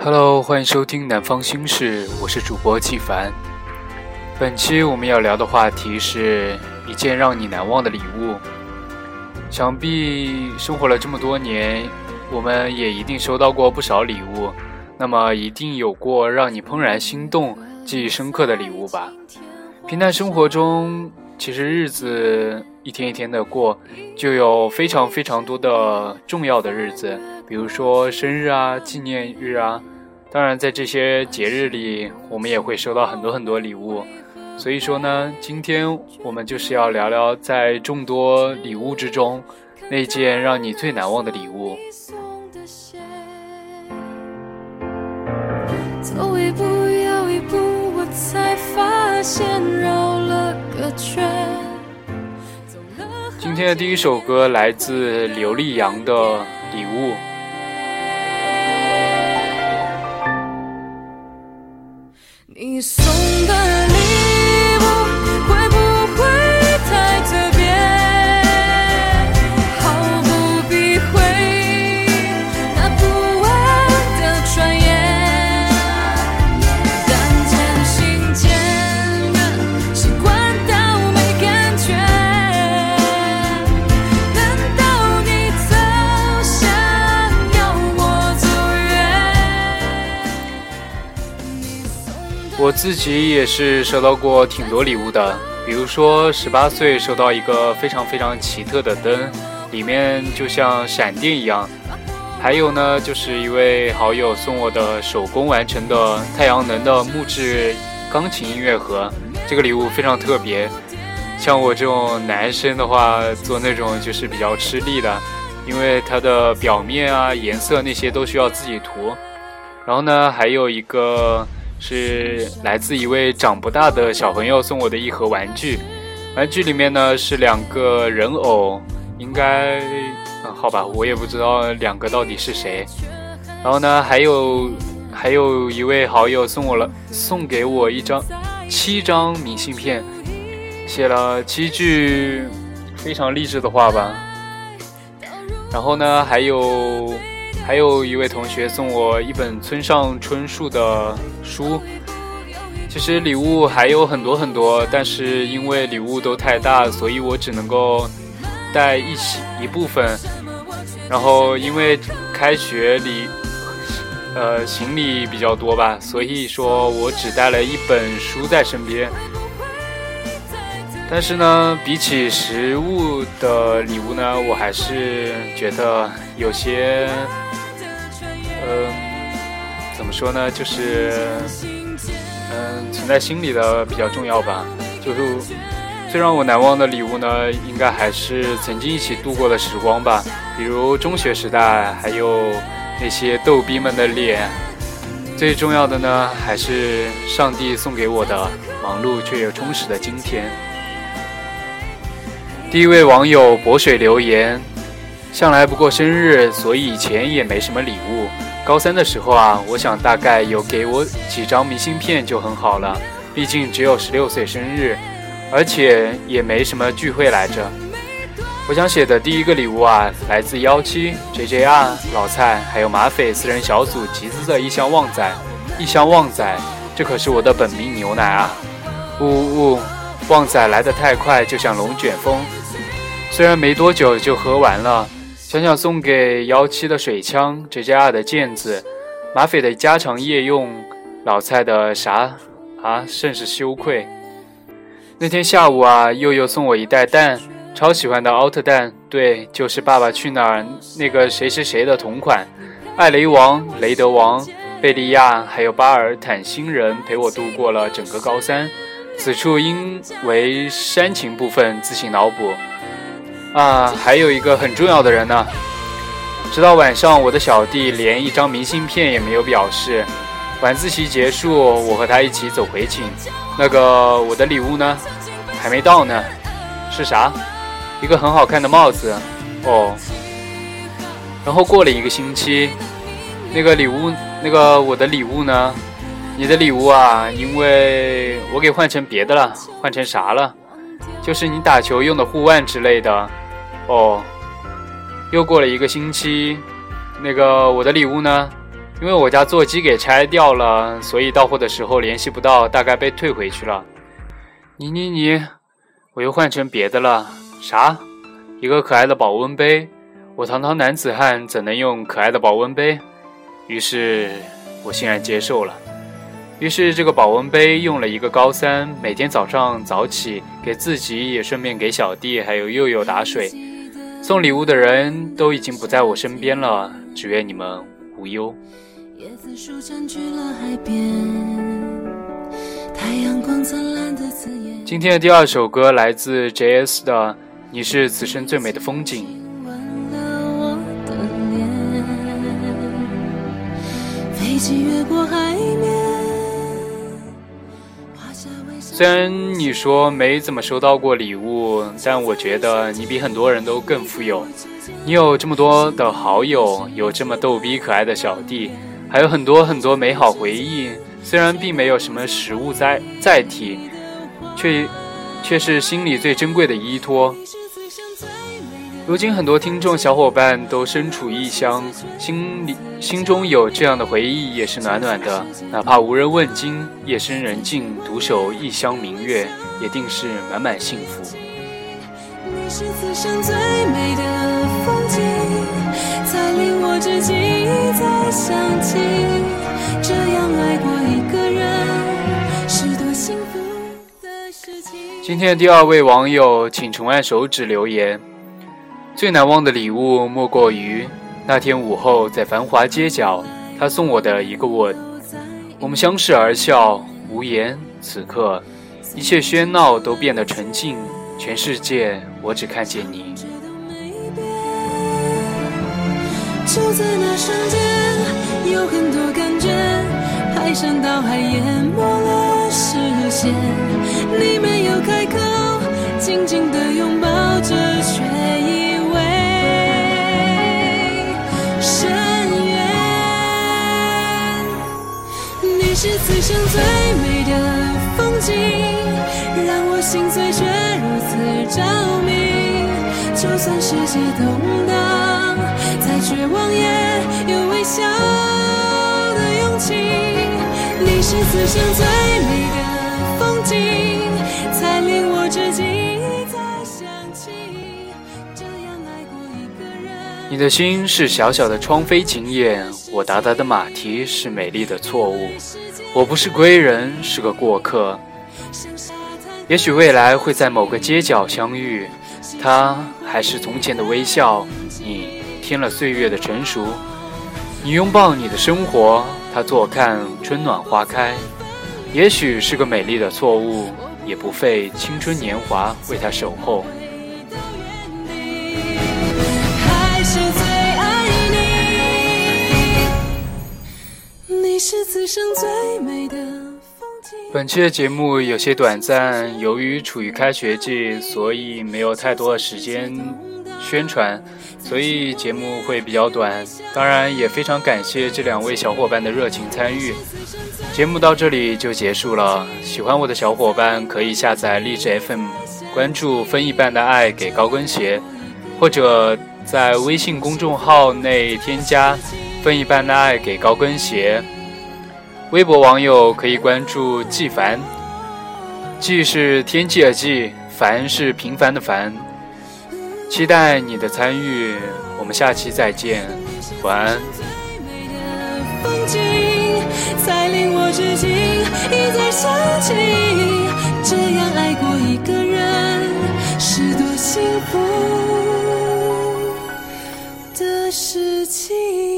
Hello，欢迎收听《南方心事》，我是主播季凡。本期我们要聊的话题是一件让你难忘的礼物。想必生活了这么多年，我们也一定收到过不少礼物，那么一定有过让你怦然心动、记忆深刻的礼物吧？平淡生活中，其实日子一天一天的过，就有非常非常多的重要的日子。比如说生日啊、纪念日啊，当然在这些节日里，我们也会收到很多很多礼物。所以说呢，今天我们就是要聊聊在众多礼物之中，那件让你最难忘的礼物。走一步又一步，我才发现绕了个圈。今天的第一首歌来自刘力扬的《礼物》。你送的我自己也是收到过挺多礼物的，比如说十八岁收到一个非常非常奇特的灯，里面就像闪电一样。还有呢，就是一位好友送我的手工完成的太阳能的木质钢琴音乐盒，这个礼物非常特别。像我这种男生的话，做那种就是比较吃力的，因为它的表面啊、颜色那些都需要自己涂。然后呢，还有一个。是来自一位长不大的小朋友送我的一盒玩具，玩具里面呢是两个人偶，应该，嗯，好吧，我也不知道两个到底是谁。然后呢，还有还有一位好友送我了，送给我一张七张明信片，写了七句非常励志的话吧。然后呢，还有。还有一位同学送我一本村上春树的书。其实礼物还有很多很多，但是因为礼物都太大，所以我只能够带一起一部分。然后因为开学礼，呃，行李比较多吧，所以说我只带了一本书在身边。但是呢，比起实物的礼物呢，我还是觉得有些。怎么说呢？就是，嗯，存在心里的比较重要吧。就是最让我难忘的礼物呢，应该还是曾经一起度过的时光吧。比如中学时代，还有那些逗逼们的脸。最重要的呢，还是上帝送给我的忙碌却又充实的今天。第一位网友博水留言：向来不过生日，所以以前也没什么礼物。高三的时候啊，我想大概有给我几张明信片就很好了，毕竟只有十六岁生日，而且也没什么聚会来着。我想写的第一个礼物啊，来自幺七 JJR 老蔡还有马匪四人小组集资的一箱旺仔，一箱旺仔，这可是我的本命牛奶啊！呜呜呜，旺仔来得太快，就像龙卷风，虽然没多久就喝完了。想想送给幺七的水枪，JJR 的毽子，马匪的家常夜用，老蔡的啥啊，甚是羞愧。那天下午啊，佑佑送我一袋蛋，超喜欢的奥特蛋，对，就是《爸爸去哪儿》那个谁谁谁的同款。艾雷王、雷德王、贝利亚还有巴尔坦星人陪我度过了整个高三，此处因为煽情部分自行脑补。啊，还有一个很重要的人呢。直到晚上，我的小弟连一张明信片也没有表示。晚自习结束，我和他一起走回寝。那个我的礼物呢？还没到呢。是啥？一个很好看的帽子。哦。然后过了一个星期，那个礼物，那个我的礼物呢？你的礼物啊，因为我给换成别的了，换成啥了？就是你打球用的护腕之类的，哦。又过了一个星期，那个我的礼物呢？因为我家座机给拆掉了，所以到货的时候联系不到，大概被退回去了。你你你，我又换成别的了。啥？一个可爱的保温杯？我堂堂男子汉怎能用可爱的保温杯？于是我欣然接受了。于是这个保温杯用了一个高三，每天早上早起给自己也顺便给小弟还有佑佑打水。送礼物的人都已经不在我身边了，只愿你们无忧。今天的第二首歌来自 J.S 的《你是此生最美的风景》。虽然你说没怎么收到过礼物，但我觉得你比很多人都更富有。你有这么多的好友，有这么逗逼可爱的小弟，还有很多很多美好回忆。虽然并没有什么实物载载体，却却是心里最珍贵的依托。如今很多听众小伙伴都身处异乡，心里心中有这样的回忆也是暖暖的。哪怕无人问津，夜深人静，独守异乡明月，也定是满满幸福。你是此生最美的风景，才令我至今一再想起，这样爱过一个人是多幸福的事情。今天的第二位网友，请重按手指留言。最难忘的礼物莫过于那天午后在繁华街角，他送我的一个吻。我们相视而笑，无言。此刻，一切喧闹都变得沉静，全世界我只看见你。就在那瞬间，有很多感觉排山倒海淹没了视线。你没有开口，紧紧地拥抱着，却生最美的风景，让我心碎却如此着迷。就算世界动荡，再绝望也有微笑的勇气。你是此生最美的风景，才令我至今一再想起。这样爱过一个人。你的心是小小的窗扉紧掩，我达达的马蹄是美丽的错误。我不是归人，是个过客。也许未来会在某个街角相遇，他还是从前的微笑，你添了岁月的成熟。你拥抱你的生活，他坐看春暖花开。也许是个美丽的错误，也不费青春年华为他守候。是此生最美的风景本期的节目有些短暂，由于处于开学季，所以没有太多的时间宣传，所以节目会比较短。当然，也非常感谢这两位小伙伴的热情参与。节目到这里就结束了，喜欢我的小伙伴可以下载荔枝 FM，关注“分一半的爱给高跟鞋”，或者在微信公众号内添加“分一半的爱给高跟鞋”。微博网友可以关注“季凡”，“季”是天气的“季”，“凡”是平凡的“凡”。期待你的参与，我们下期再见，晚安。这样爱过一个人是多幸福的事情。